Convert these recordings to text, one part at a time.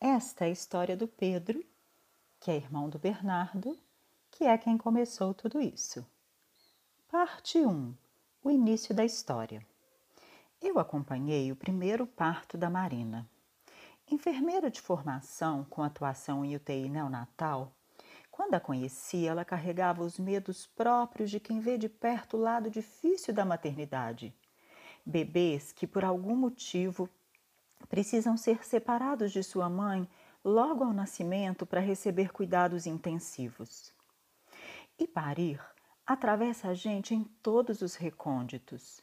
Esta é a história do Pedro, que é irmão do Bernardo, que é quem começou tudo isso. Parte 1 O início da história. Eu acompanhei o primeiro parto da Marina. Enfermeira de formação com atuação em UTI neonatal, quando a conheci, ela carregava os medos próprios de quem vê de perto o lado difícil da maternidade. Bebês que, por algum motivo, precisam ser separados de sua mãe logo ao nascimento para receber cuidados intensivos. E parir atravessa a gente em todos os recônditos,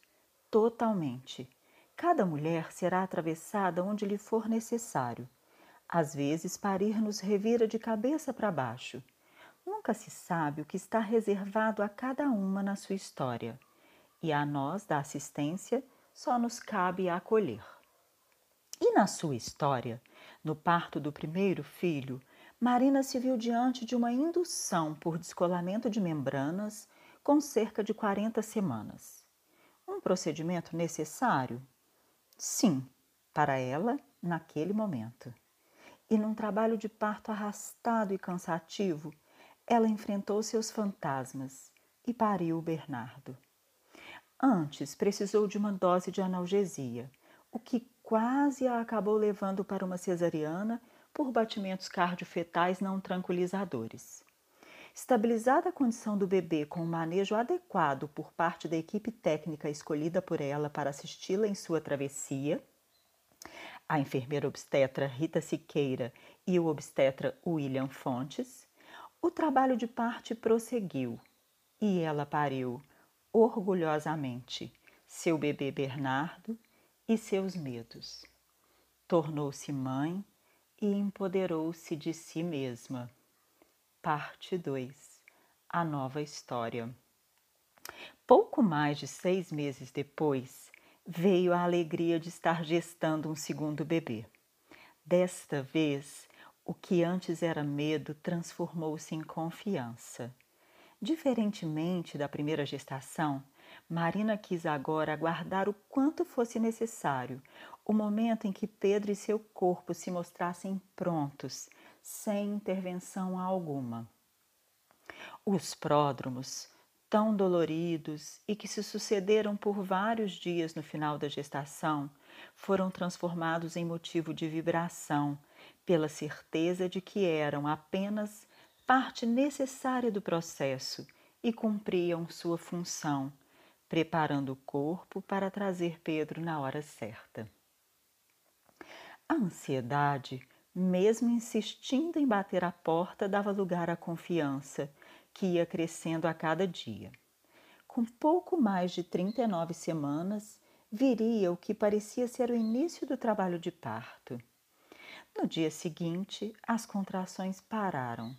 totalmente. Cada mulher será atravessada onde lhe for necessário. Às vezes, parir nos revira de cabeça para baixo. Nunca se sabe o que está reservado a cada uma na sua história. E a nós, da assistência, só nos cabe acolher. E na sua história, no parto do primeiro filho, Marina se viu diante de uma indução por descolamento de membranas com cerca de 40 semanas. Um procedimento necessário? Sim, para ela, naquele momento. E num trabalho de parto arrastado e cansativo, ela enfrentou seus fantasmas e pariu o Bernardo. Antes, precisou de uma dose de analgesia, o que quase a acabou levando para uma cesariana por batimentos cardiofetais não tranquilizadores. Estabilizada a condição do bebê com um manejo adequado por parte da equipe técnica escolhida por ela para assisti-la em sua travessia, a enfermeira obstetra Rita Siqueira e o obstetra William Fontes, o trabalho de parte prosseguiu e ela pariu orgulhosamente seu bebê Bernardo e seus medos. Tornou-se mãe e empoderou-se de si mesma. Parte 2 A nova história. Pouco mais de seis meses depois, veio a alegria de estar gestando um segundo bebê. Desta vez, o que antes era medo transformou-se em confiança. Diferentemente da primeira gestação, Marina quis agora aguardar o quanto fosse necessário, o momento em que Pedro e seu corpo se mostrassem prontos, sem intervenção alguma. Os pródromos, tão doloridos e que se sucederam por vários dias no final da gestação, foram transformados em motivo de vibração, pela certeza de que eram apenas parte necessária do processo e cumpriam sua função preparando o corpo para trazer Pedro na hora certa. A ansiedade, mesmo insistindo em bater a porta, dava lugar à confiança, que ia crescendo a cada dia. Com pouco mais de 39 semanas, viria o que parecia ser o início do trabalho de parto. No dia seguinte, as contrações pararam,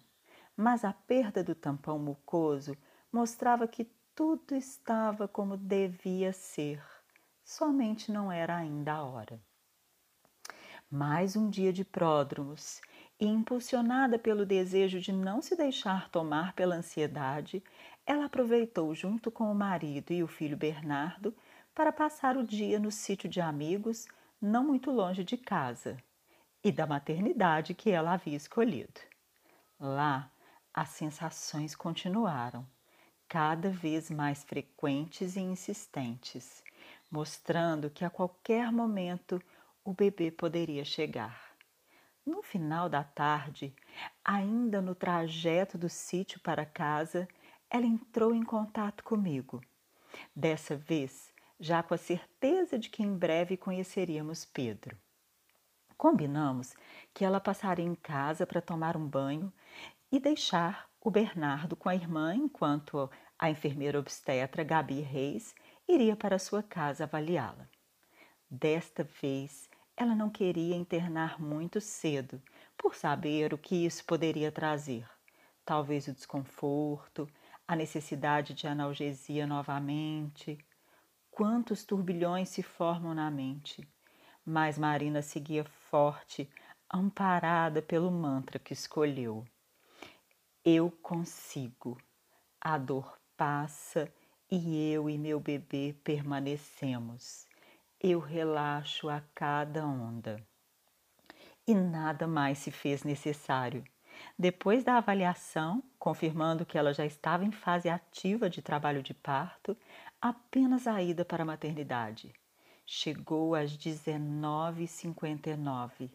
mas a perda do tampão mucoso mostrava que tudo estava como devia ser, somente não era ainda a hora. Mais um dia de pródromos, e impulsionada pelo desejo de não se deixar tomar pela ansiedade, ela aproveitou junto com o marido e o filho Bernardo para passar o dia no sítio de amigos, não muito longe de casa, e da maternidade que ela havia escolhido. Lá, as sensações continuaram cada vez mais frequentes e insistentes, mostrando que a qualquer momento o bebê poderia chegar. No final da tarde, ainda no trajeto do sítio para casa, ela entrou em contato comigo. Dessa vez, já com a certeza de que em breve conheceríamos Pedro. Combinamos que ela passaria em casa para tomar um banho e deixar o Bernardo com a irmã, enquanto a enfermeira obstetra Gabi Reis iria para sua casa avaliá-la. Desta vez, ela não queria internar muito cedo, por saber o que isso poderia trazer. Talvez o desconforto, a necessidade de analgesia novamente. Quantos turbilhões se formam na mente. Mas Marina seguia forte, amparada pelo mantra que escolheu. Eu consigo. A dor passa e eu e meu bebê permanecemos. Eu relaxo a cada onda. E nada mais se fez necessário. Depois da avaliação, confirmando que ela já estava em fase ativa de trabalho de parto, apenas a ida para a maternidade. Chegou às 19h59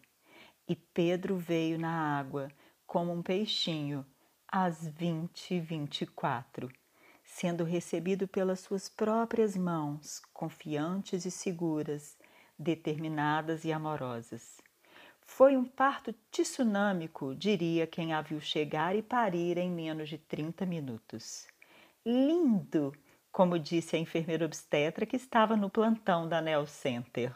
e Pedro veio na água como um peixinho às 20h24, sendo recebido pelas suas próprias mãos, confiantes e seguras, determinadas e amorosas. Foi um parto tsunâmico, diria quem a viu chegar e parir em menos de 30 minutos. Lindo, como disse a enfermeira obstetra que estava no plantão da Nel Center.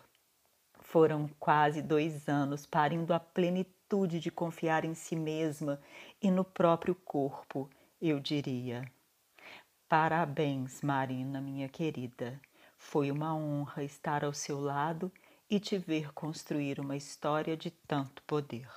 Foram quase dois anos parindo a plenitude de confiar em si mesma e no próprio corpo, eu diria. Parabéns, Marina, minha querida. Foi uma honra estar ao seu lado e te ver construir uma história de tanto poder.